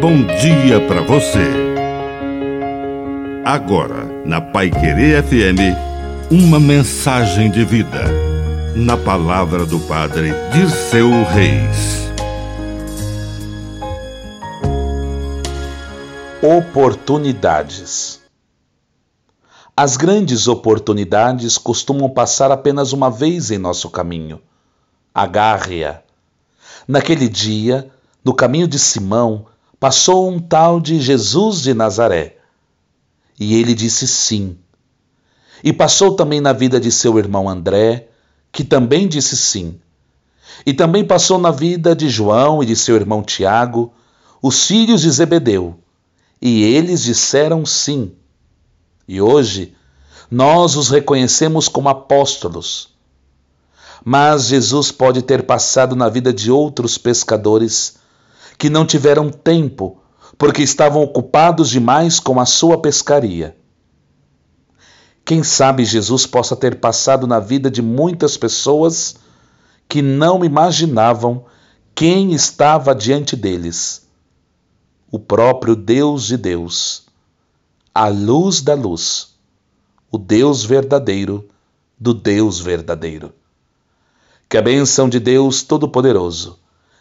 bom dia para você. Agora, na Pai Querer FM, uma mensagem de vida. Na palavra do Padre Dirceu Reis. Oportunidades. As grandes oportunidades costumam passar apenas uma vez em nosso caminho. Agarre-a. Naquele dia, no caminho de Simão, passou um tal de Jesus de Nazaré. E ele disse sim. E passou também na vida de seu irmão André, que também disse sim. E também passou na vida de João e de seu irmão Tiago, os filhos de Zebedeu. E eles disseram sim. E hoje, nós os reconhecemos como apóstolos. Mas Jesus pode ter passado na vida de outros pescadores que não tiveram tempo porque estavam ocupados demais com a sua pescaria. Quem sabe Jesus possa ter passado na vida de muitas pessoas que não imaginavam quem estava diante deles. O próprio Deus de Deus, a luz da luz, o Deus verdadeiro do Deus verdadeiro. Que a bênção de Deus Todo-Poderoso